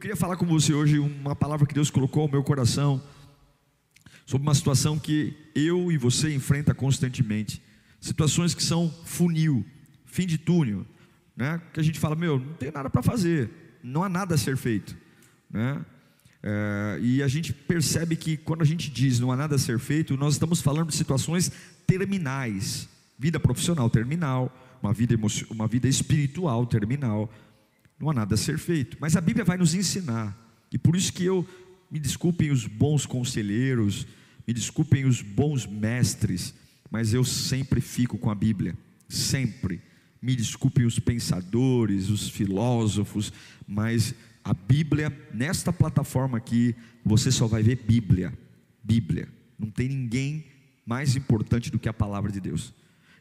Queria falar com você hoje uma palavra que Deus colocou ao meu coração sobre uma situação que eu e você enfrenta constantemente. Situações que são funil, fim de túnel, né? Que a gente fala, meu, não tem nada para fazer, não há nada a ser feito, né? É, e a gente percebe que quando a gente diz não há nada a ser feito, nós estamos falando de situações terminais, vida profissional terminal, uma vida, uma vida espiritual terminal, não há nada a ser feito. Mas a Bíblia vai nos ensinar, e por isso que eu, me desculpem os bons conselheiros, me desculpem os bons mestres, mas eu sempre fico com a Bíblia, sempre. Me desculpem os pensadores, os filósofos, mas a Bíblia, nesta plataforma aqui, você só vai ver Bíblia. Bíblia. Não tem ninguém mais importante do que a palavra de Deus.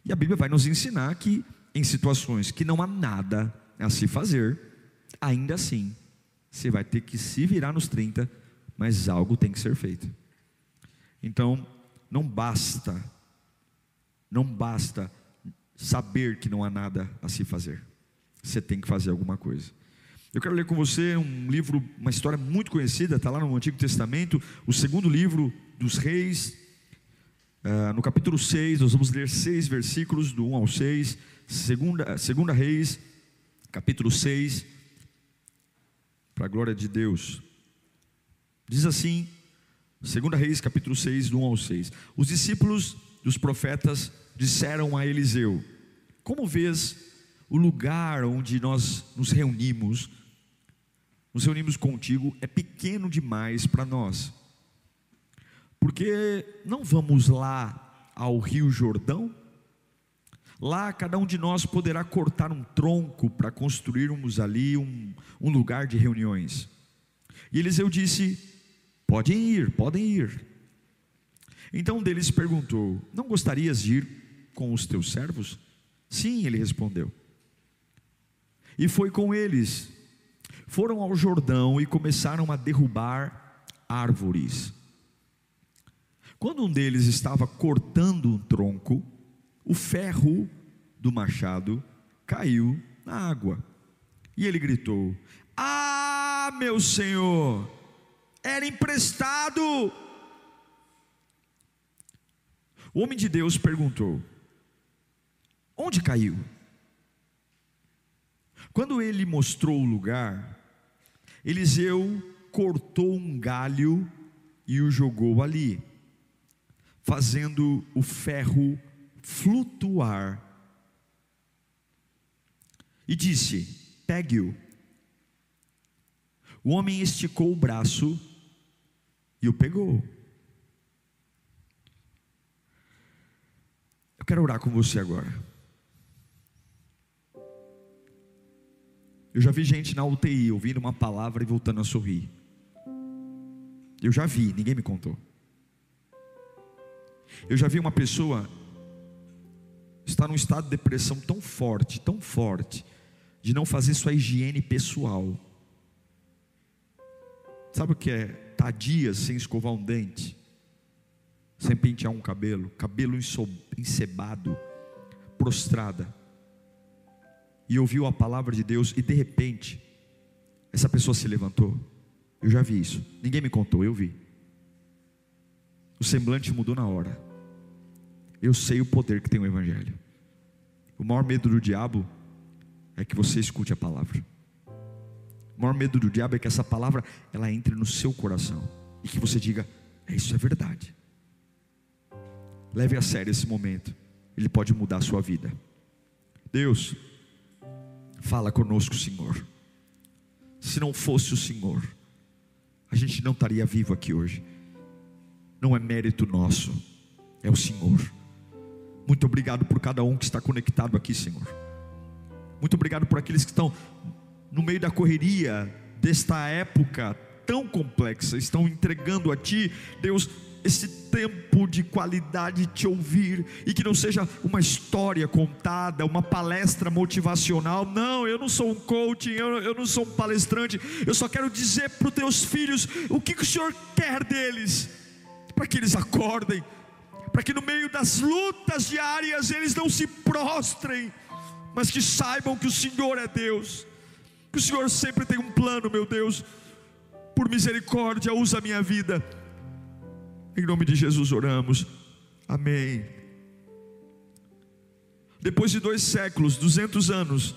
E a Bíblia vai nos ensinar que em situações que não há nada a se fazer, ainda assim, você vai ter que se virar nos 30, mas algo tem que ser feito. Então, não basta, não basta saber que não há nada a se fazer. Você tem que fazer alguma coisa. Eu quero ler com você um livro, uma história muito conhecida, está lá no Antigo Testamento, o segundo livro dos Reis, uh, no capítulo 6, nós vamos ler seis versículos, do 1 ao 6, segunda, segunda Reis, capítulo 6, para a glória de Deus. Diz assim, 2 Reis capítulo 6, do 1 ao 6. Os discípulos dos profetas disseram a Eliseu: Como vês o lugar onde nós nos reunimos, nos reunimos contigo, é pequeno demais para nós. Porque não vamos lá ao Rio Jordão? Lá cada um de nós poderá cortar um tronco para construirmos ali um, um lugar de reuniões. E Eliseu disse: Podem ir, podem ir. Então um deles perguntou: Não gostarias de ir com os teus servos? Sim, ele respondeu. E foi com eles. Foram ao Jordão e começaram a derrubar árvores. Quando um deles estava cortando um tronco, o ferro do machado caiu na água. E ele gritou: Ah, meu senhor, era emprestado. O homem de Deus perguntou: Onde caiu? Quando ele mostrou o lugar, Eliseu cortou um galho e o jogou ali, fazendo o ferro flutuar. E disse: Pegue-o. O homem esticou o braço e o pegou. Eu quero orar com você agora. Eu já vi gente na UTI ouvindo uma palavra e voltando a sorrir. Eu já vi, ninguém me contou. Eu já vi uma pessoa estar num estado de depressão tão forte, tão forte, de não fazer sua higiene pessoal. Sabe o que é? Tá dias sem escovar um dente, sem pentear um cabelo, cabelo encebado, prostrada. E ouviu a palavra de Deus e de repente, essa pessoa se levantou. Eu já vi isso. Ninguém me contou, eu vi. O semblante mudou na hora. Eu sei o poder que tem o Evangelho. O maior medo do diabo é que você escute a palavra. O maior medo do diabo é que essa palavra ela entre no seu coração e que você diga: é isso é verdade. Leve a sério esse momento. Ele pode mudar a sua vida. Deus, fala conosco, Senhor. Se não fosse o Senhor, a gente não estaria vivo aqui hoje. Não é mérito nosso, é o Senhor. Muito obrigado por cada um que está conectado aqui, Senhor. Muito obrigado por aqueles que estão no meio da correria desta época tão complexa, estão entregando a Ti, Deus, esse tempo de qualidade de te ouvir e que não seja uma história contada, uma palestra motivacional. Não, eu não sou um coaching, eu, eu não sou um palestrante. Eu só quero dizer para os teus filhos o que, que o Senhor quer deles, para que eles acordem, para que no meio das lutas diárias eles não se prostrem, mas que saibam que o Senhor é Deus, que o Senhor sempre tem um plano, meu Deus. Por misericórdia, usa a minha vida em nome de Jesus oramos. Amém. Depois de dois séculos, 200 anos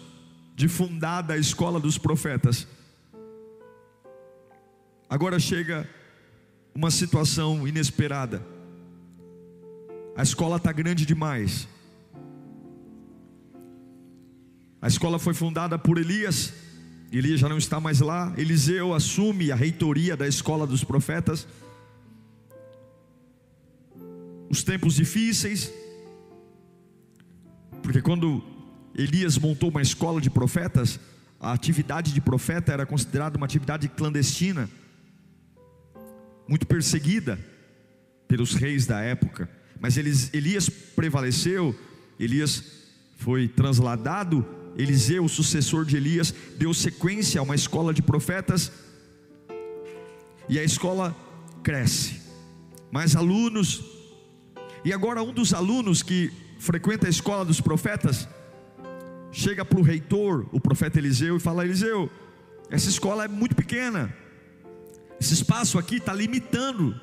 de fundada a escola dos profetas, agora chega uma situação inesperada. A escola está grande demais. A escola foi fundada por Elias, Elias já não está mais lá. Eliseu assume a reitoria da escola dos profetas os tempos difíceis, porque quando Elias montou uma escola de profetas, a atividade de profeta era considerada uma atividade clandestina, muito perseguida pelos reis da época, mas Elias prevaleceu, Elias foi transladado, Eliseu, o sucessor de Elias, deu sequência a uma escola de profetas, e a escola cresce, mais alunos, e agora um dos alunos que frequenta a escola dos profetas chega para o reitor, o profeta Eliseu, e fala: Eliseu, essa escola é muito pequena, esse espaço aqui está limitando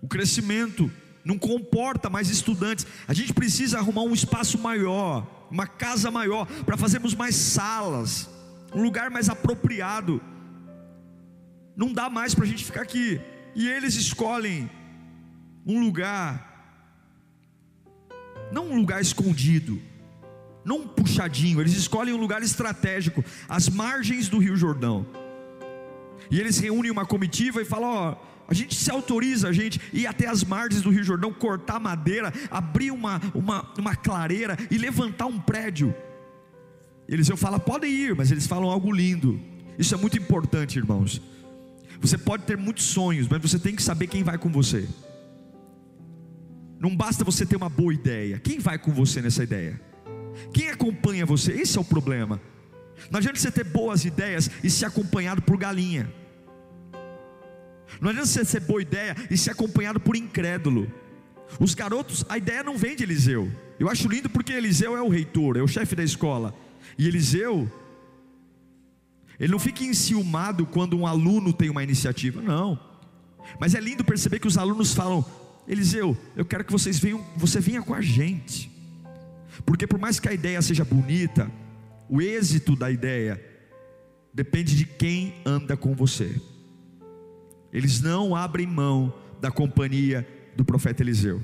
o crescimento, não comporta mais estudantes. A gente precisa arrumar um espaço maior, uma casa maior, para fazermos mais salas, um lugar mais apropriado. Não dá mais para a gente ficar aqui. E eles escolhem um lugar não um lugar escondido, não um puxadinho, eles escolhem um lugar estratégico, às margens do Rio Jordão. E eles reúnem uma comitiva e falam: Ó, a gente se autoriza a gente ir até as margens do Rio Jordão, cortar madeira, abrir uma, uma, uma clareira e levantar um prédio. Eliseu fala: podem ir, mas eles falam algo lindo. Isso é muito importante, irmãos. Você pode ter muitos sonhos, mas você tem que saber quem vai com você. Não basta você ter uma boa ideia. Quem vai com você nessa ideia? Quem acompanha você? Esse é o problema. Não adianta você ter boas ideias e ser acompanhado por galinha. Não adianta você ter boa ideia e ser acompanhado por incrédulo. Os garotos, a ideia não vem de Eliseu. Eu acho lindo porque Eliseu é o reitor, é o chefe da escola. E Eliseu, ele não fica enciumado quando um aluno tem uma iniciativa, não. Mas é lindo perceber que os alunos falam: Eliseu, eu quero que vocês venham, você venha com a gente. Porque por mais que a ideia seja bonita, o êxito da ideia depende de quem anda com você. Eles não abrem mão da companhia do profeta Eliseu.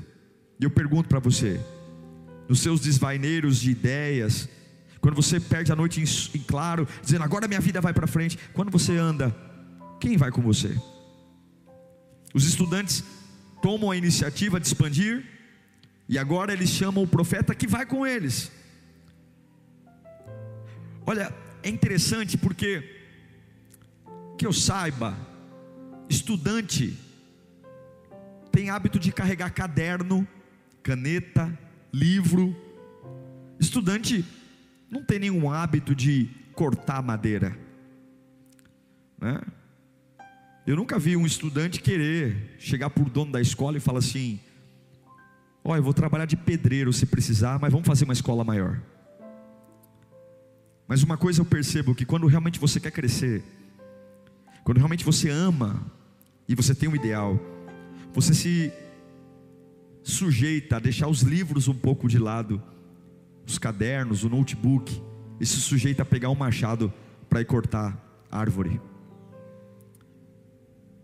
E eu pergunto para você, nos seus desvaineiros de ideias, quando você perde a noite em, claro, dizendo agora minha vida vai para frente, quando você anda, quem vai com você? Os estudantes tomam a iniciativa de expandir, e agora eles chamam o profeta que vai com eles. Olha, é interessante porque, que eu saiba, estudante tem hábito de carregar caderno, caneta, livro. Estudante não tem nenhum hábito de cortar madeira, né? Eu nunca vi um estudante querer chegar o dono da escola e falar assim: Ó, oh, eu vou trabalhar de pedreiro se precisar, mas vamos fazer uma escola maior. Mas uma coisa eu percebo que quando realmente você quer crescer, quando realmente você ama e você tem um ideal, você se sujeita a deixar os livros um pouco de lado, os cadernos, o notebook, e se sujeita a pegar um machado para ir cortar árvore.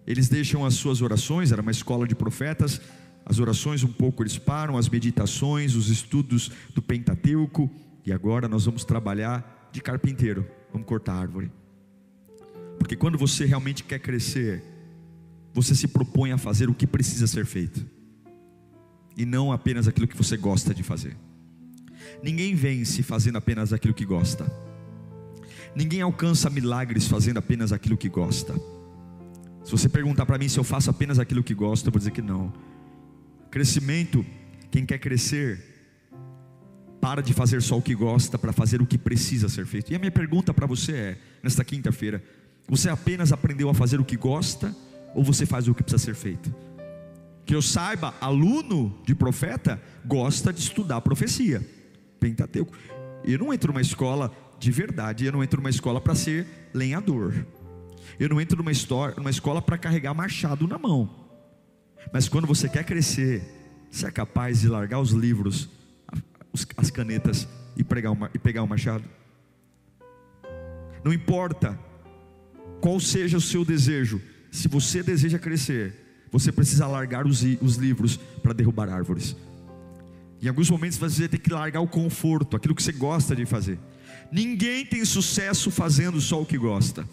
Eles deixam as suas orações, era uma escola de profetas, as orações um pouco eles param, as meditações, os estudos do Pentateuco, e agora nós vamos trabalhar de carpinteiro, vamos cortar árvore. Porque quando você realmente quer crescer, você se propõe a fazer o que precisa ser feito, e não apenas aquilo que você gosta de fazer. Ninguém vence fazendo apenas aquilo que gosta, ninguém alcança milagres fazendo apenas aquilo que gosta. Se você perguntar para mim se eu faço apenas aquilo que gosto, eu vou dizer que não. Crescimento, quem quer crescer, para de fazer só o que gosta para fazer o que precisa ser feito. E a minha pergunta para você é, nesta quinta-feira, você apenas aprendeu a fazer o que gosta ou você faz o que precisa ser feito? Que eu saiba, aluno de profeta gosta de estudar profecia, Pentateuco. Eu não entro numa escola de verdade, eu não entro numa escola para ser lenhador. Eu não entro numa, história, numa escola para carregar machado na mão. Mas quando você quer crescer, você é capaz de largar os livros, as canetas e, pregar uma, e pegar o machado. Não importa qual seja o seu desejo, se você deseja crescer, você precisa largar os, os livros para derrubar árvores. Em alguns momentos você tem que largar o conforto, aquilo que você gosta de fazer. Ninguém tem sucesso fazendo só o que gosta.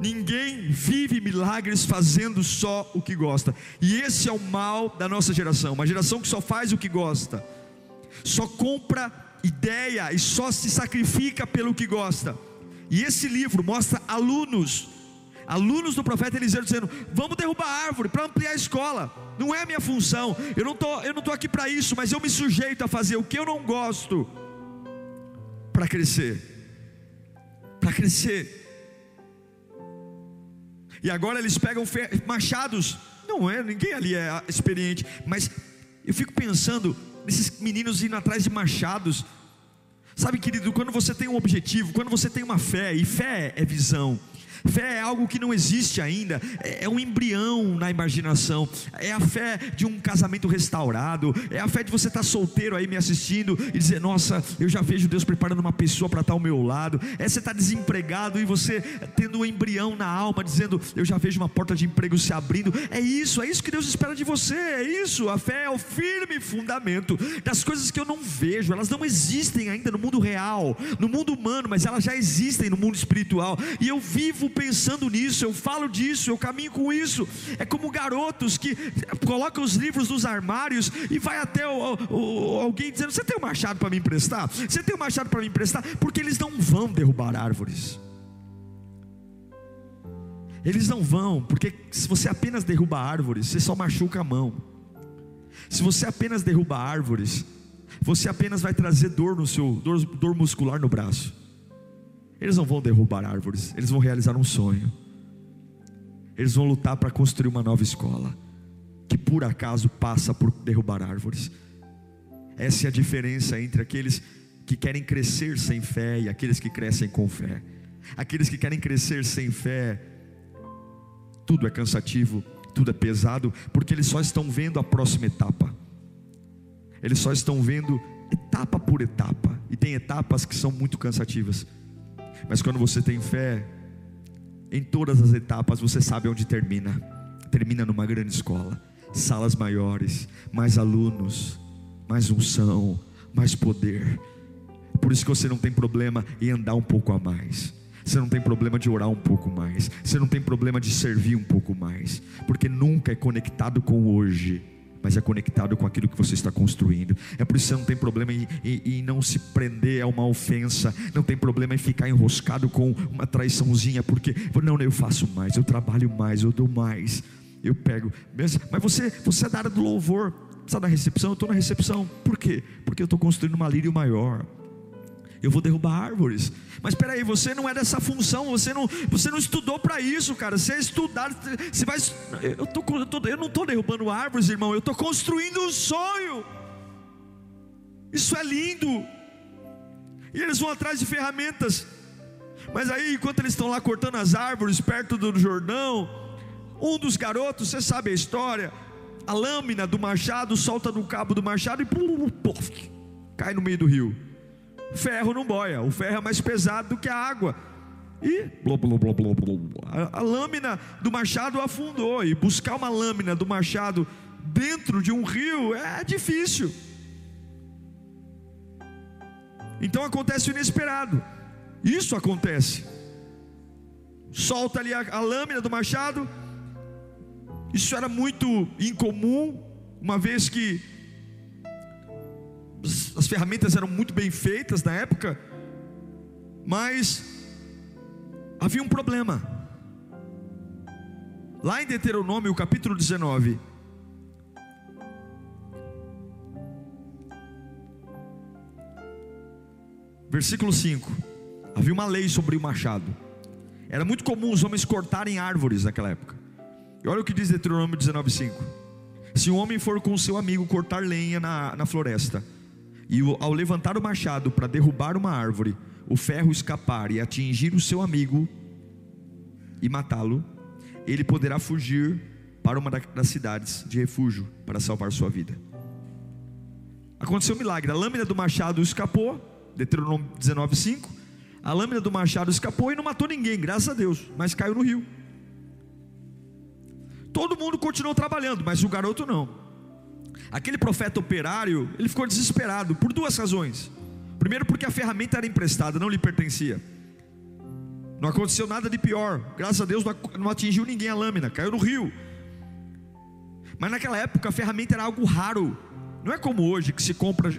Ninguém vive milagres fazendo só o que gosta. E esse é o mal da nossa geração, uma geração que só faz o que gosta. Só compra ideia e só se sacrifica pelo que gosta. E esse livro mostra alunos alunos do profeta Eliseu dizendo: Vamos derrubar a árvore para ampliar a escola. Não é minha função. Eu não tô, eu não tô aqui para isso, mas eu me sujeito a fazer o que eu não gosto para crescer. Para crescer. E agora eles pegam machados. Não é, ninguém ali é experiente, mas eu fico pensando nesses meninos indo atrás de machados. Sabe, querido, quando você tem um objetivo, quando você tem uma fé, e fé é visão, Fé é algo que não existe ainda, é, é um embrião na imaginação, é a fé de um casamento restaurado, é a fé de você estar solteiro aí me assistindo e dizer: Nossa, eu já vejo Deus preparando uma pessoa para estar ao meu lado. É você estar desempregado e você tendo um embrião na alma, dizendo: Eu já vejo uma porta de emprego se abrindo. É isso, é isso que Deus espera de você, é isso. A fé é o firme fundamento das coisas que eu não vejo, elas não existem ainda no mundo real, no mundo humano, mas elas já existem no mundo espiritual, e eu vivo pensando nisso, eu falo disso, eu caminho com isso. É como garotos que colocam os livros nos armários e vai até o, o, alguém dizendo: Você tem um machado para me emprestar? Você tem um machado para me emprestar? Porque eles não vão derrubar árvores. Eles não vão, porque se você apenas derruba árvores, você só machuca a mão. Se você apenas derruba árvores, você apenas vai trazer dor no seu dor, dor muscular no braço. Eles não vão derrubar árvores, eles vão realizar um sonho. Eles vão lutar para construir uma nova escola, que por acaso passa por derrubar árvores. Essa é a diferença entre aqueles que querem crescer sem fé e aqueles que crescem com fé. Aqueles que querem crescer sem fé, tudo é cansativo, tudo é pesado, porque eles só estão vendo a próxima etapa. Eles só estão vendo etapa por etapa, e tem etapas que são muito cansativas. Mas quando você tem fé, em todas as etapas você sabe onde termina. Termina numa grande escola, salas maiores, mais alunos, mais unção, mais poder. Por isso que você não tem problema em andar um pouco a mais. Você não tem problema de orar um pouco mais. Você não tem problema de servir um pouco mais. Porque nunca é conectado com hoje mas é conectado com aquilo que você está construindo. É por isso que você não tem problema em, em, em, não se prender a uma ofensa, não tem problema em ficar enroscado com uma traiçãozinha, porque não, eu faço mais, eu trabalho mais, eu dou mais, eu pego. Mas você, você é da área do louvor, está na recepção, eu estou na recepção. Por quê? Porque eu estou construindo uma lírio maior eu vou derrubar árvores. Mas espera aí, você não é dessa função, você não, você não estudou para isso, cara. Você é estudar, você vai. Eu, tô, eu, tô, eu não estou derrubando árvores, irmão. Eu estou construindo um sonho. Isso é lindo. E eles vão atrás de ferramentas. Mas aí, enquanto eles estão lá cortando as árvores perto do Jordão, um dos garotos, você sabe a história, a lâmina do machado solta no cabo do machado e puff, cai no meio do rio ferro não boia, o ferro é mais pesado do que a água. E blá, blá, blá, blá, blá. A, a lâmina do machado afundou. E buscar uma lâmina do machado dentro de um rio é difícil. Então acontece o inesperado. Isso acontece. Solta ali a, a lâmina do machado. Isso era muito incomum, uma vez que as ferramentas eram muito bem feitas na época, mas havia um problema. Lá em Deuteronômio, capítulo 19. Versículo 5. Havia uma lei sobre o machado. Era muito comum os homens cortarem árvores naquela época. E olha o que diz Deuteronômio 19,5: Se um homem for com seu amigo cortar lenha na, na floresta, e ao levantar o machado para derrubar uma árvore, o ferro escapar e atingir o seu amigo e matá-lo, ele poderá fugir para uma das cidades de refúgio para salvar sua vida. Aconteceu um milagre, a lâmina do machado escapou, Deuteronômio 19,5. A lâmina do machado escapou e não matou ninguém, graças a Deus, mas caiu no rio. Todo mundo continuou trabalhando, mas o garoto não. Aquele profeta operário, ele ficou desesperado por duas razões. Primeiro, porque a ferramenta era emprestada, não lhe pertencia. Não aconteceu nada de pior. Graças a Deus não atingiu ninguém a lâmina, caiu no rio. Mas naquela época a ferramenta era algo raro. Não é como hoje que se compra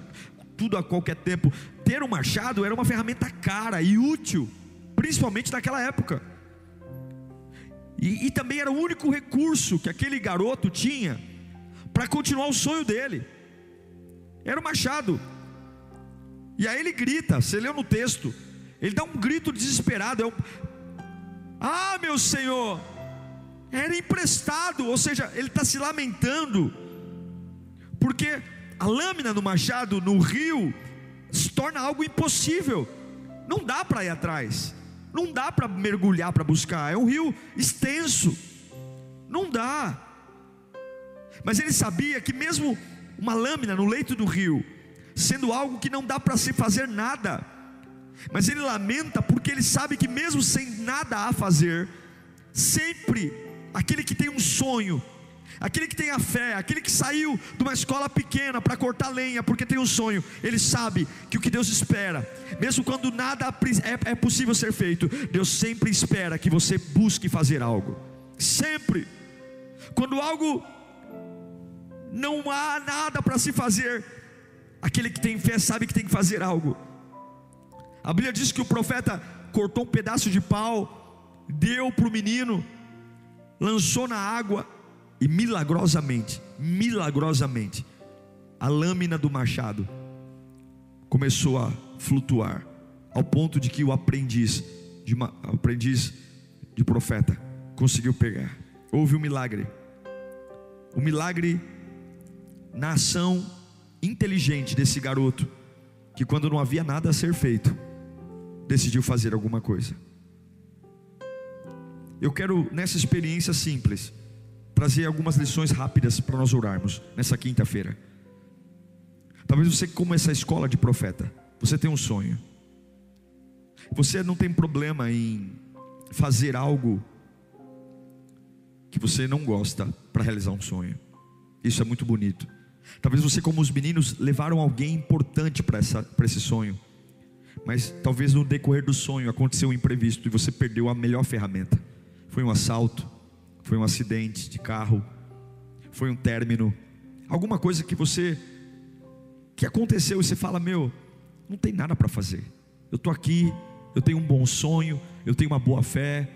tudo a qualquer tempo. Ter um machado era uma ferramenta cara e útil, principalmente naquela época. E, e também era o único recurso que aquele garoto tinha para continuar o sonho dele. Era o machado. E aí ele grita, você leu no texto, ele dá um grito desesperado. É um, ah, meu Senhor, era emprestado, ou seja, ele está se lamentando, porque a lâmina do machado no rio se torna algo impossível, não dá para ir atrás. Não dá para mergulhar para buscar, é um rio extenso. Não dá. Mas ele sabia que mesmo uma lâmina no leito do rio, sendo algo que não dá para se fazer nada, mas ele lamenta porque ele sabe que mesmo sem nada a fazer, sempre aquele que tem um sonho, Aquele que tem a fé, aquele que saiu de uma escola pequena para cortar lenha porque tem um sonho, ele sabe que o que Deus espera, mesmo quando nada é, é possível ser feito, Deus sempre espera que você busque fazer algo. Sempre. Quando algo não há nada para se fazer, aquele que tem fé sabe que tem que fazer algo. A Bíblia diz que o profeta cortou um pedaço de pau, deu para o menino, lançou na água, e milagrosamente, milagrosamente, a lâmina do machado começou a flutuar, ao ponto de que o aprendiz de, uma, aprendiz de profeta conseguiu pegar. Houve um milagre. O milagre na ação inteligente desse garoto, que quando não havia nada a ser feito, decidiu fazer alguma coisa. Eu quero, nessa experiência simples, trazer algumas lições rápidas para nós orarmos nessa quinta-feira. Talvez você, como essa escola de profeta, você tem um sonho. Você não tem problema em fazer algo que você não gosta para realizar um sonho. Isso é muito bonito. Talvez você, como os meninos, levaram alguém importante para esse sonho. Mas talvez no decorrer do sonho aconteceu um imprevisto e você perdeu a melhor ferramenta. Foi um assalto, foi um acidente de carro, foi um término, alguma coisa que você que aconteceu e você fala: "Meu, não tem nada para fazer. Eu estou aqui, eu tenho um bom sonho, eu tenho uma boa fé,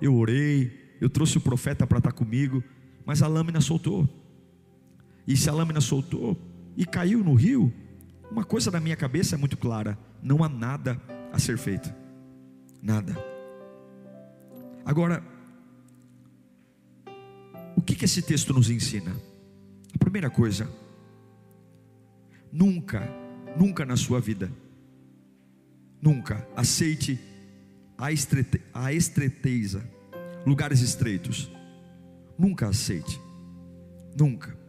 eu orei, eu trouxe o profeta para estar tá comigo, mas a lâmina soltou. E se a lâmina soltou e caiu no rio, uma coisa na minha cabeça é muito clara: não há nada a ser feito. Nada. Agora, o que, que esse texto nos ensina? A primeira coisa, nunca, nunca na sua vida, nunca aceite a, estrete, a estreiteza, lugares estreitos. Nunca aceite, nunca.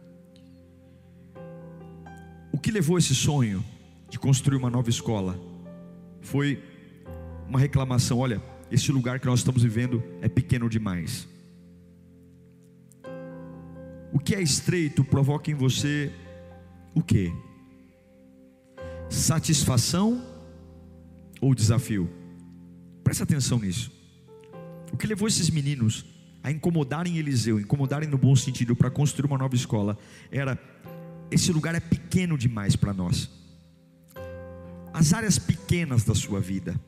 O que levou esse sonho de construir uma nova escola foi uma reclamação: olha, esse lugar que nós estamos vivendo é pequeno demais. O que é estreito provoca em você o que? Satisfação ou desafio? Presta atenção nisso. O que levou esses meninos a incomodarem Eliseu, incomodarem no bom sentido para construir uma nova escola, era esse lugar é pequeno demais para nós. As áreas pequenas da sua vida,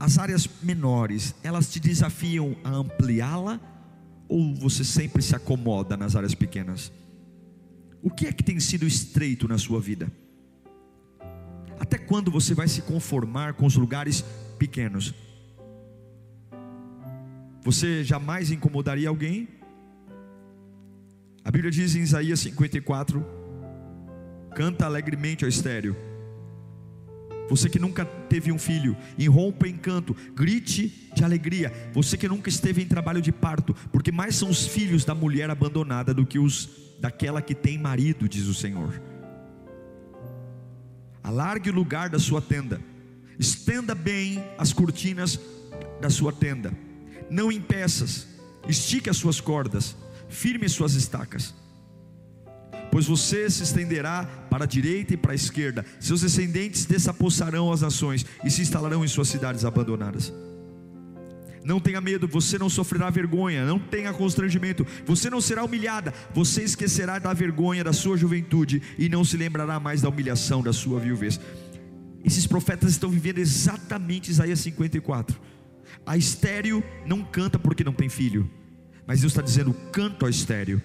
as áreas menores, elas te desafiam a ampliá-la Ou você sempre se acomoda nas áreas pequenas? O que é que tem sido estreito na sua vida? Até quando você vai se conformar com os lugares pequenos? Você jamais incomodaria alguém? A Bíblia diz em Isaías 54: canta alegremente ao estéreo. Você que nunca teve um filho, irrompa em canto, grite de alegria. Você que nunca esteve em trabalho de parto, porque mais são os filhos da mulher abandonada do que os daquela que tem marido, diz o Senhor. Alargue o lugar da sua tenda, estenda bem as cortinas da sua tenda, não impeças, estique as suas cordas, firme as suas estacas pois você se estenderá para a direita e para a esquerda, seus descendentes desapossarão as nações e se instalarão em suas cidades abandonadas. Não tenha medo, você não sofrerá vergonha, não tenha constrangimento, você não será humilhada, você esquecerá da vergonha da sua juventude e não se lembrará mais da humilhação da sua viuvez. Esses profetas estão vivendo exatamente Isaías 54. A estéreo não canta porque não tem filho, mas Deus está dizendo: canto a estéreo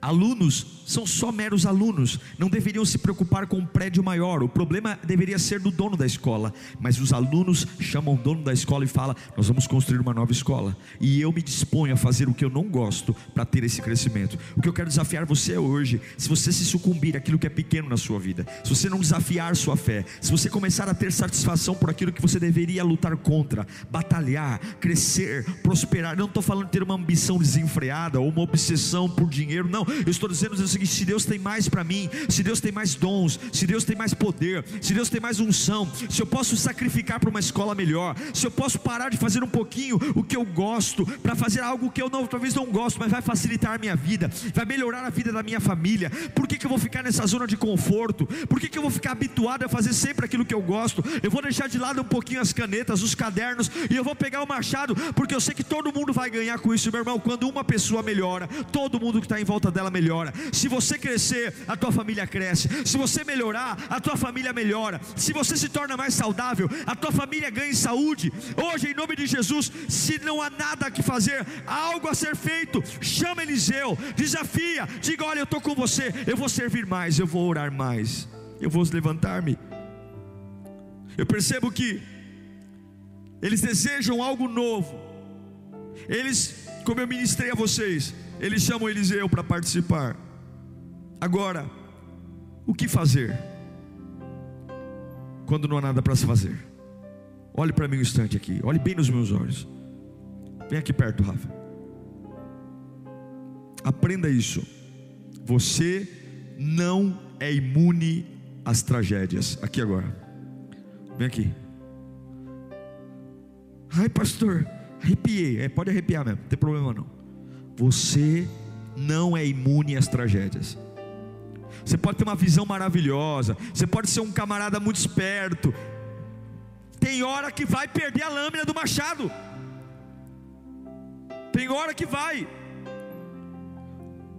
Alunos são só meros alunos, não deveriam se preocupar com um prédio maior. O problema deveria ser do dono da escola, mas os alunos chamam o dono da escola e falam: Nós vamos construir uma nova escola. E eu me disponho a fazer o que eu não gosto para ter esse crescimento. O que eu quero desafiar você hoje, se você se sucumbir àquilo que é pequeno na sua vida, se você não desafiar sua fé, se você começar a ter satisfação por aquilo que você deveria lutar contra, batalhar, crescer, prosperar. Não estou falando de ter uma ambição desenfreada ou uma obsessão por dinheiro, não eu estou dizendo o seguinte: se Deus tem mais para mim, se Deus tem mais dons, se Deus tem mais poder, se Deus tem mais unção, se eu posso sacrificar para uma escola melhor, se eu posso parar de fazer um pouquinho o que eu gosto, para fazer algo que eu não, talvez não gosto, mas vai facilitar a minha vida, vai melhorar a vida da minha família. Por que, que eu vou ficar nessa zona de conforto? Por que, que eu vou ficar habituado a fazer sempre aquilo que eu gosto? Eu vou deixar de lado um pouquinho as canetas, os cadernos, e eu vou pegar o machado, porque eu sei que todo mundo vai ganhar com isso, meu irmão. Quando uma pessoa melhora, todo mundo que está em volta dela dela melhora. Se você crescer, a tua família cresce. Se você melhorar, a tua família melhora. Se você se torna mais saudável, a tua família ganha saúde. Hoje, em nome de Jesus, se não há nada que fazer, algo a ser feito, chama Eliseu, desafia, diga: Olha, eu estou com você, eu vou servir mais, eu vou orar mais, eu vou levantar-me. Eu percebo que eles desejam algo novo. Eles, como eu ministrei a vocês, eles chamam Eliseu para participar. Agora, o que fazer? Quando não há nada para se fazer. Olhe para mim um instante aqui. Olhe bem nos meus olhos. Vem aqui perto, Rafa. Aprenda isso. Você não é imune às tragédias. Aqui agora. Vem aqui. Ai, pastor, arrepiei. É, pode arrepiar mesmo, não tem problema não. Você não é imune às tragédias. Você pode ter uma visão maravilhosa, você pode ser um camarada muito esperto. Tem hora que vai perder a lâmina do machado. Tem hora que vai.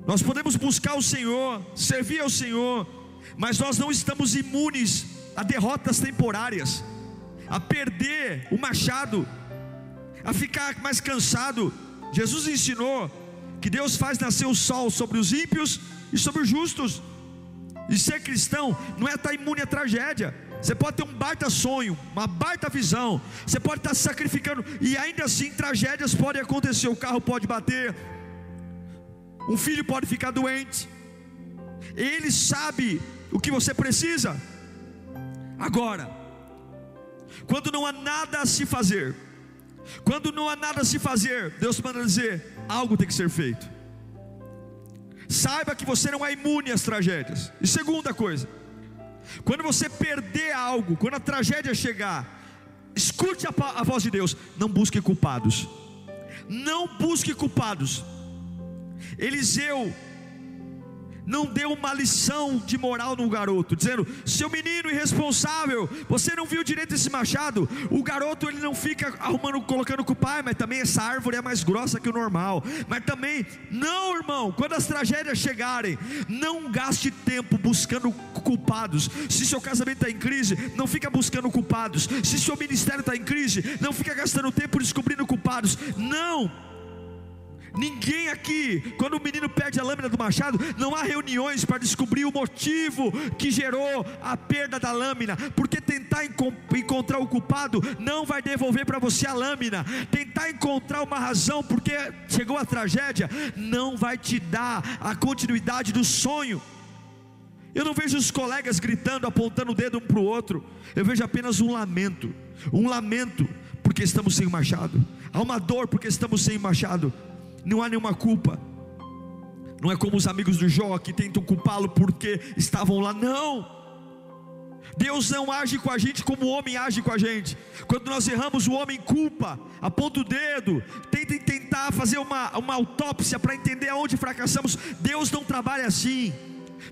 Nós podemos buscar o Senhor, servir ao Senhor, mas nós não estamos imunes a derrotas temporárias, a perder o machado, a ficar mais cansado. Jesus ensinou que Deus faz nascer o sol sobre os ímpios e sobre os justos. E ser cristão não é estar imune à tragédia. Você pode ter um baita sonho, uma baita visão. Você pode estar se sacrificando e ainda assim tragédias podem acontecer. O carro pode bater, um filho pode ficar doente. Ele sabe o que você precisa. Agora, quando não há nada a se fazer, quando não há nada a se fazer, Deus manda dizer: algo tem que ser feito. Saiba que você não é imune às tragédias. E segunda coisa, quando você perder algo, quando a tragédia chegar, escute a, a voz de Deus, não busque culpados. Não busque culpados. Eliseu não deu uma lição de moral no garoto, dizendo: seu menino irresponsável, você não viu direito esse machado? O garoto ele não fica arrumando, colocando com o pai, mas também essa árvore é mais grossa que o normal. Mas também, não, irmão, quando as tragédias chegarem, não gaste tempo buscando culpados. Se seu casamento está em crise, não fica buscando culpados. Se seu ministério está em crise, não fica gastando tempo descobrindo culpados. Não Ninguém aqui, quando o menino perde a lâmina do machado, não há reuniões para descobrir o motivo que gerou a perda da lâmina, porque tentar encontrar o culpado não vai devolver para você a lâmina, tentar encontrar uma razão porque chegou a tragédia, não vai te dar a continuidade do sonho. Eu não vejo os colegas gritando, apontando o dedo um para o outro, eu vejo apenas um lamento, um lamento porque estamos sem machado, há uma dor porque estamos sem machado não há nenhuma culpa. Não é como os amigos do Jó que tentam culpá-lo porque estavam lá, não. Deus não age com a gente como o homem age com a gente. Quando nós erramos, o homem culpa, aponta o dedo, tenta tentar fazer uma, uma autópsia para entender aonde fracassamos. Deus não trabalha assim.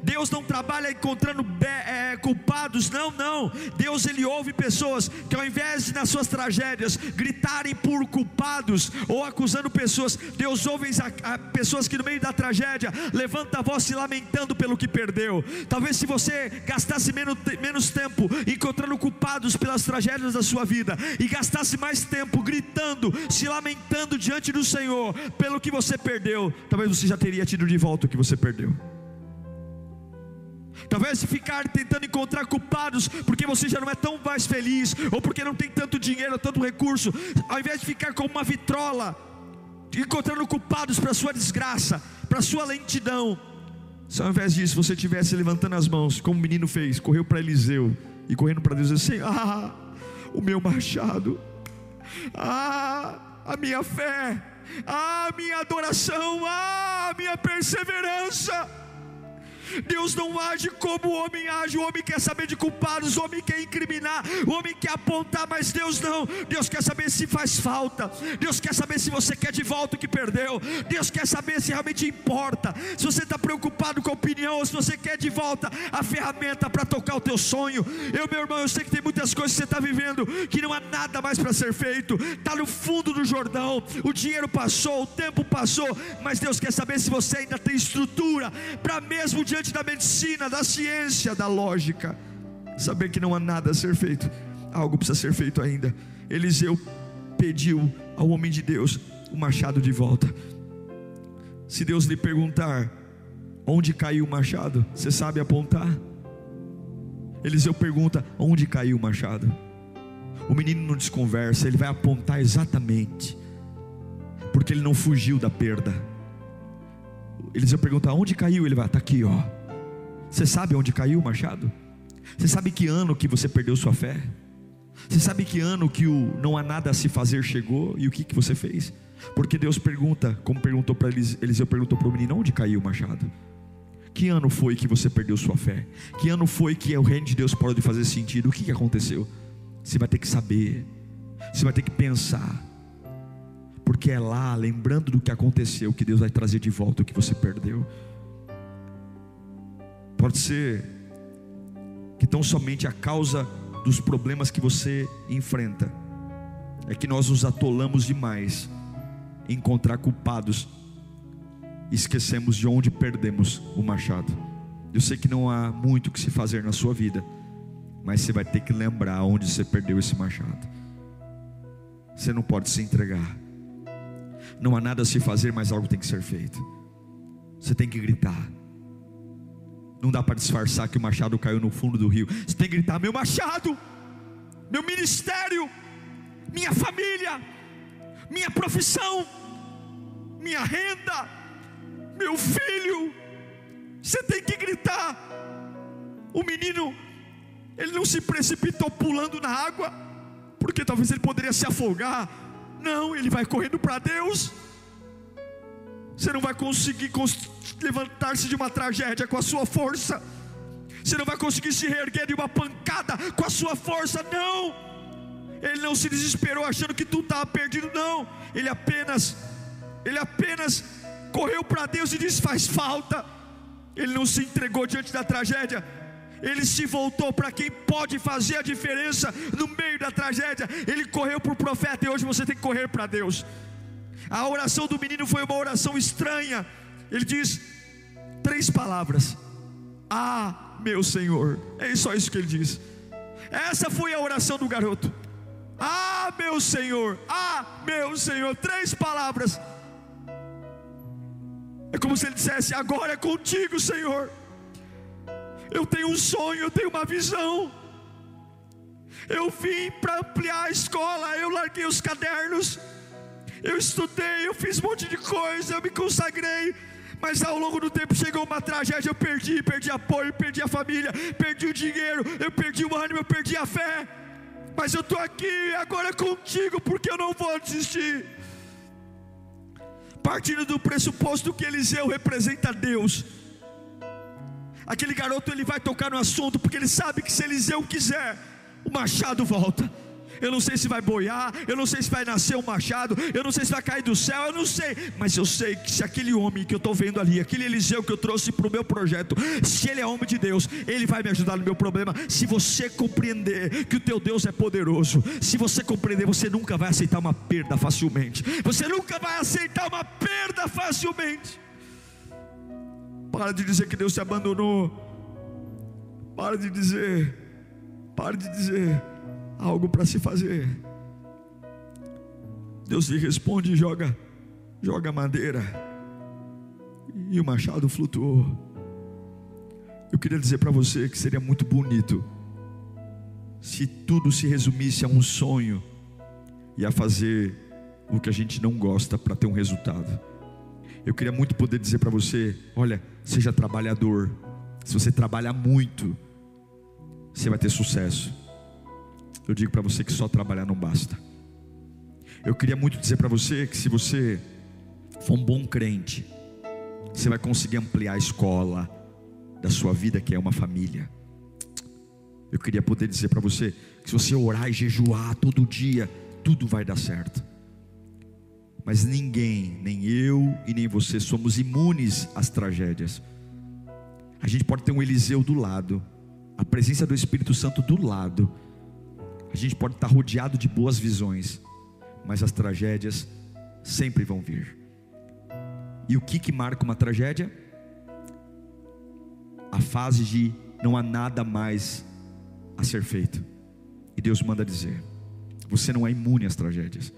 Deus não trabalha encontrando é, culpados, não, não. Deus ele ouve pessoas que ao invés de nas suas tragédias gritarem por culpados ou acusando pessoas, Deus ouve a, a pessoas que no meio da tragédia levanta a voz se lamentando pelo que perdeu. Talvez se você gastasse menos, menos tempo encontrando culpados pelas tragédias da sua vida e gastasse mais tempo gritando, se lamentando diante do Senhor pelo que você perdeu, talvez você já teria tido de volta o que você perdeu. Talvez ficar tentando encontrar culpados porque você já não é tão mais feliz, ou porque não tem tanto dinheiro, tanto recurso, ao invés de ficar como uma vitrola, encontrando culpados para sua desgraça, para sua lentidão. Se ao invés disso você estivesse levantando as mãos, como o menino fez, correu para Eliseu e correndo para Deus assim: Ah, o meu machado, ah, a minha fé, ah, a minha adoração, ah, a minha perseverança. Deus não age como o homem age. O homem quer saber de culpados, o homem quer incriminar, o homem quer apontar, mas Deus não. Deus quer saber se faz falta. Deus quer saber se você quer de volta o que perdeu. Deus quer saber se realmente importa. Se você está preocupado com a opinião ou se você quer de volta a ferramenta para tocar o teu sonho. Eu, meu irmão, eu sei que tem muitas coisas que você está vivendo que não há nada mais para ser feito. Está no fundo do Jordão. O dinheiro passou, o tempo passou, mas Deus quer saber se você ainda tem estrutura para mesmo diante diante da medicina, da ciência, da lógica, saber que não há nada a ser feito, algo precisa ser feito ainda. Eliseu pediu ao homem de Deus o machado de volta. Se Deus lhe perguntar onde caiu o machado, você sabe apontar? Eliseu pergunta: onde caiu o machado? O menino não desconversa, ele vai apontar exatamente, porque ele não fugiu da perda. Eliseu pergunta: onde caiu? Ele vai, está aqui, ó. Você sabe onde caiu o machado? Você sabe que ano que você perdeu sua fé? Você sabe que ano que o não há nada a se fazer chegou e o que, que você fez? Porque Deus pergunta, como perguntou para Eliseu, Eliseu perguntou para o menino: onde caiu o machado? Que ano foi que você perdeu sua fé? Que ano foi que o reino de Deus parou de fazer sentido? O que, que aconteceu? Você vai ter que saber, você vai ter que pensar, porque é lá, lembrando do que aconteceu, que Deus vai trazer de volta o que você perdeu. Pode ser que tão somente a causa dos problemas que você enfrenta é que nós nos atolamos demais em encontrar culpados e esquecemos de onde perdemos o machado. Eu sei que não há muito que se fazer na sua vida, mas você vai ter que lembrar onde você perdeu esse machado. Você não pode se entregar. Não há nada a se fazer, mas algo tem que ser feito. Você tem que gritar. Não dá para disfarçar que o machado caiu no fundo do rio. Você tem que gritar: meu machado, meu ministério, minha família, minha profissão, minha renda, meu filho. Você tem que gritar. O menino, ele não se precipitou pulando na água, porque talvez ele poderia se afogar. Não, ele vai correndo para Deus. Você não vai conseguir levantar-se de uma tragédia com a sua força. Você não vai conseguir se reerguer de uma pancada com a sua força, não. Ele não se desesperou achando que tudo estava perdido, não. Ele apenas, ele apenas correu para Deus e disse: faz falta. Ele não se entregou diante da tragédia, ele se voltou para quem pode fazer a diferença no meio da tragédia. Ele correu para o profeta e hoje você tem que correr para Deus. A oração do menino foi uma oração estranha. Ele diz três palavras: Ah, meu Senhor. É só isso que ele diz. Essa foi a oração do garoto. Ah, meu Senhor. Ah, meu Senhor. Três palavras. É como se ele dissesse: Agora é contigo, Senhor. Eu tenho um sonho, eu tenho uma visão. Eu vim para ampliar a escola, eu larguei os cadernos, eu estudei, eu fiz um monte de coisa, eu me consagrei. Mas ao longo do tempo chegou uma tragédia, eu perdi, perdi apoio, perdi a família, perdi o dinheiro, eu perdi o ânimo, eu perdi a fé. Mas eu estou aqui agora contigo, porque eu não vou desistir. Partindo do pressuposto que Eliseu representa Deus. Aquele garoto ele vai tocar no assunto, porque ele sabe que se Eliseu quiser, o machado volta. Eu não sei se vai boiar, eu não sei se vai nascer um machado, eu não sei se vai cair do céu, eu não sei, mas eu sei que se aquele homem que eu estou vendo ali, aquele Eliseu que eu trouxe para o meu projeto, se ele é homem de Deus, ele vai me ajudar no meu problema. Se você compreender que o teu Deus é poderoso, se você compreender, você nunca vai aceitar uma perda facilmente. Você nunca vai aceitar uma perda facilmente. Para de dizer que Deus te abandonou. Para de dizer Pare de dizer algo para se fazer. Deus lhe responde: joga, joga madeira. E o machado flutuou. Eu queria dizer para você que seria muito bonito se tudo se resumisse a um sonho e a fazer o que a gente não gosta para ter um resultado. Eu queria muito poder dizer para você: olha, seja trabalhador. Se você trabalha muito, você vai ter sucesso. Eu digo para você que só trabalhar não basta. Eu queria muito dizer para você que se você for um bom crente, você vai conseguir ampliar a escola da sua vida, que é uma família. Eu queria poder dizer para você que se você orar e jejuar todo dia, tudo vai dar certo. Mas ninguém, nem eu e nem você, somos imunes às tragédias. A gente pode ter um Eliseu do lado, a presença do Espírito Santo do lado, a gente pode estar rodeado de boas visões, mas as tragédias sempre vão vir. E o que que marca uma tragédia? A fase de não há nada mais a ser feito. E Deus manda dizer: você não é imune às tragédias.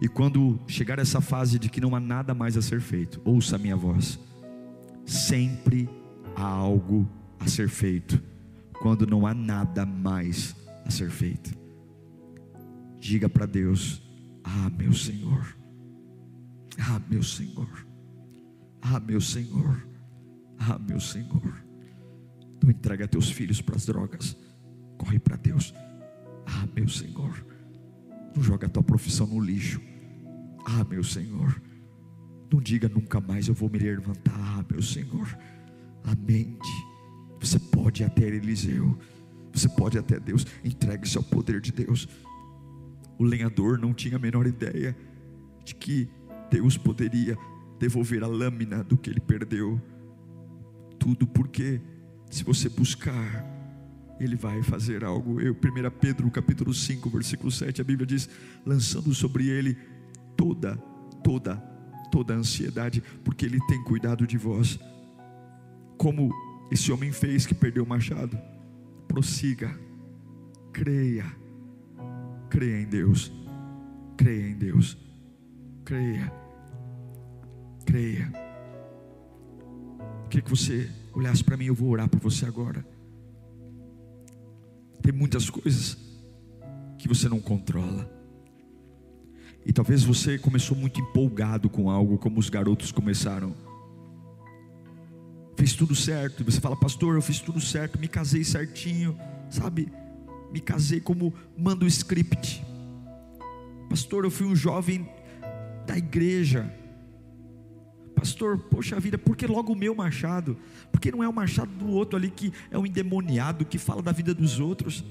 E quando chegar essa fase de que não há nada mais a ser feito, ouça a minha voz. Sempre há algo a ser feito quando não há nada mais a ser feito. Diga para Deus: Ah, meu Senhor, ah, meu Senhor, ah, meu Senhor, ah, meu Senhor. Não entrega teus filhos para as drogas, corre para Deus. Ah, meu Senhor, não joga a tua profissão no lixo. Ah, meu Senhor, não diga nunca mais eu vou me levantar. Ah, meu Senhor, mente. Você pode ir até Eliseu. Você pode ir até Deus. Entregue-se ao poder de Deus. O lenhador não tinha a menor ideia de que Deus poderia devolver a lâmina do que ele perdeu. Tudo porque, se você buscar, ele vai fazer algo. Eu, 1 Pedro capítulo 5, versículo 7, a Bíblia diz: lançando sobre ele toda, toda, toda a ansiedade, porque ele tem cuidado de vós. Como esse homem fez que perdeu o machado. Prossiga, creia, creia em Deus, creia em Deus, creia, creia. Queria que você olhasse para mim, eu vou orar por você agora. Tem muitas coisas que você não controla. E talvez você começou muito empolgado com algo, como os garotos começaram fez tudo certo. E você fala, pastor, eu fiz tudo certo, me casei certinho, sabe? Me casei como manda o script. Pastor, eu fui um jovem da igreja. Pastor, poxa vida, por que logo o meu machado? Por que não é o machado do outro ali que é um endemoniado, que fala da vida dos outros?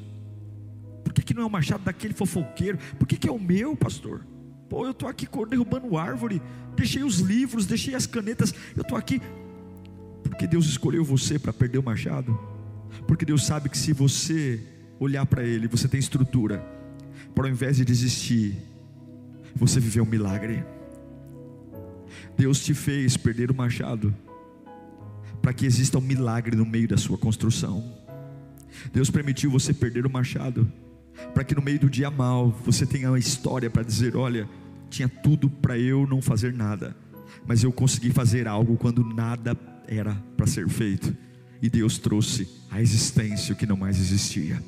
Por que, que não é o machado daquele fofoqueiro? Por que, que é o meu, pastor? Pô, eu estou aqui derrubando árvore, deixei os livros, deixei as canetas, eu estou aqui porque Deus escolheu você para perder o machado. Porque Deus sabe que se você olhar para Ele, você tem estrutura. Para ao invés de desistir, você viveu um milagre. Deus te fez perder o machado para que exista um milagre no meio da sua construção. Deus permitiu você perder o machado para que no meio do dia mal você tenha uma história para dizer: olha, tinha tudo para eu não fazer nada mas eu consegui fazer algo quando nada era para ser feito, e Deus trouxe a existência o que não mais existia.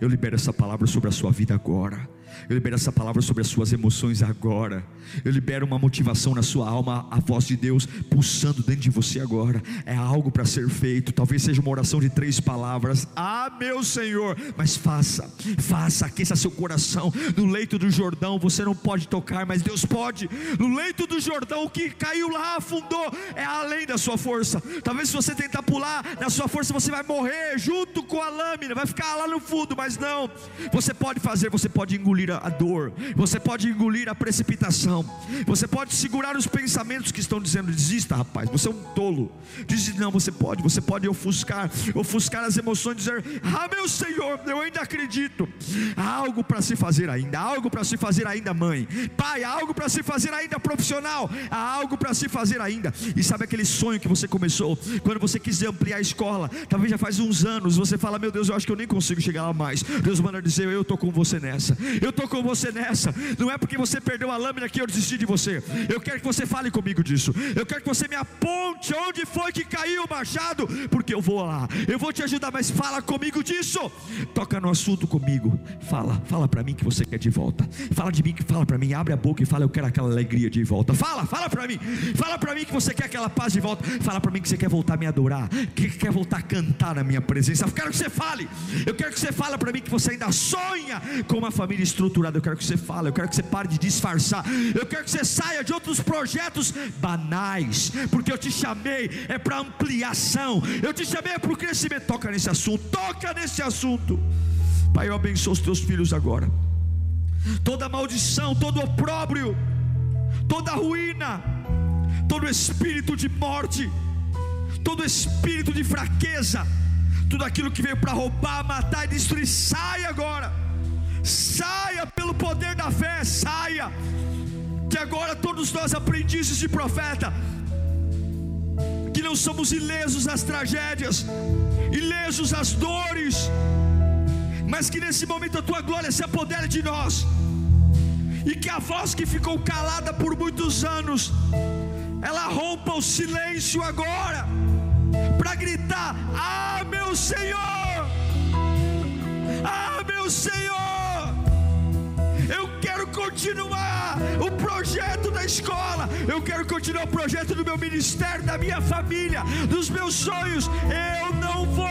Eu libero essa palavra sobre a sua vida agora. Eu libero essa palavra sobre as suas emoções agora. Eu libero uma motivação na sua alma, a voz de Deus pulsando dentro de você agora. É algo para ser feito. Talvez seja uma oração de três palavras. Ah, meu Senhor, mas faça, faça, aqueça seu coração. No leito do Jordão você não pode tocar, mas Deus pode. No leito do Jordão, o que caiu lá, afundou, é além da sua força. Talvez se você tentar pular na sua força, você vai morrer junto com a lâmina, vai ficar lá no fundo, mas não. Você pode fazer, você pode engolir engolir a dor, você pode engolir a precipitação, você pode segurar os pensamentos que estão dizendo: desista, rapaz, você é um tolo. Diz: não, você pode, você pode ofuscar, ofuscar as emoções, dizer: ah, meu Senhor, eu ainda acredito. Há algo para se fazer ainda, há algo para se fazer ainda, mãe, pai, há algo para se fazer ainda, profissional, há algo para se fazer ainda. E sabe aquele sonho que você começou, quando você quiser ampliar a escola, talvez já faz uns anos, você fala: meu Deus, eu acho que eu nem consigo chegar lá mais. Deus manda dizer: eu estou com você nessa. Eu estou com você nessa. Não é porque você perdeu a lâmina que eu desisti de você. Eu quero que você fale comigo disso. Eu quero que você me aponte onde foi que caiu o machado, porque eu vou lá. Eu vou te ajudar, mas fala comigo disso. Toca no assunto comigo. Fala, fala para mim que você quer de volta. Fala de mim que fala para mim. Abre a boca e fala eu quero aquela alegria de volta. Fala, fala para mim. Fala para mim que você quer aquela paz de volta. Fala para mim que você quer voltar a me adorar, que quer voltar a cantar na minha presença. Eu quero que você fale. Eu quero que você fale para mim que você ainda sonha com uma família estruturada eu quero que você fale, eu quero que você pare de disfarçar, eu quero que você saia de outros projetos banais, porque eu te chamei é para ampliação, eu te chamei é para o crescimento. Toca nesse assunto, toca nesse assunto. Pai, eu abençoo os teus filhos agora. Toda maldição, todo opróbrio, toda ruína, todo espírito de morte, todo espírito de fraqueza, tudo aquilo que veio para roubar, matar e destruir, sai agora saia pelo poder da fé, saia. Que agora todos nós, aprendizes de profeta, que não somos ilesos às tragédias, ilesos às dores, mas que nesse momento a tua glória se apodere de nós, e que a voz que ficou calada por muitos anos, ela rompa o silêncio agora, para gritar: Ah, meu Senhor! Ah, meu Senhor! Continuar o projeto da escola. Eu quero continuar o projeto do meu ministério, da minha família, dos meus sonhos. Eu não vou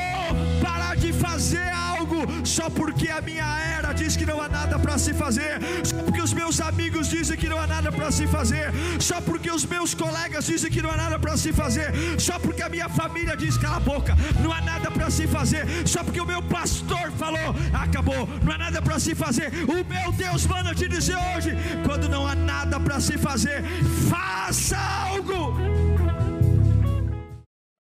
de fazer algo só porque a minha era diz que não há nada para se fazer, só porque os meus amigos dizem que não há nada para se fazer, só porque os meus colegas dizem que não há nada para se fazer, só porque a minha família diz cala a boca, não há nada para se fazer, só porque o meu pastor falou acabou, não há nada para se fazer. O meu Deus manda te dizer hoje, quando não há nada para se fazer, faça algo.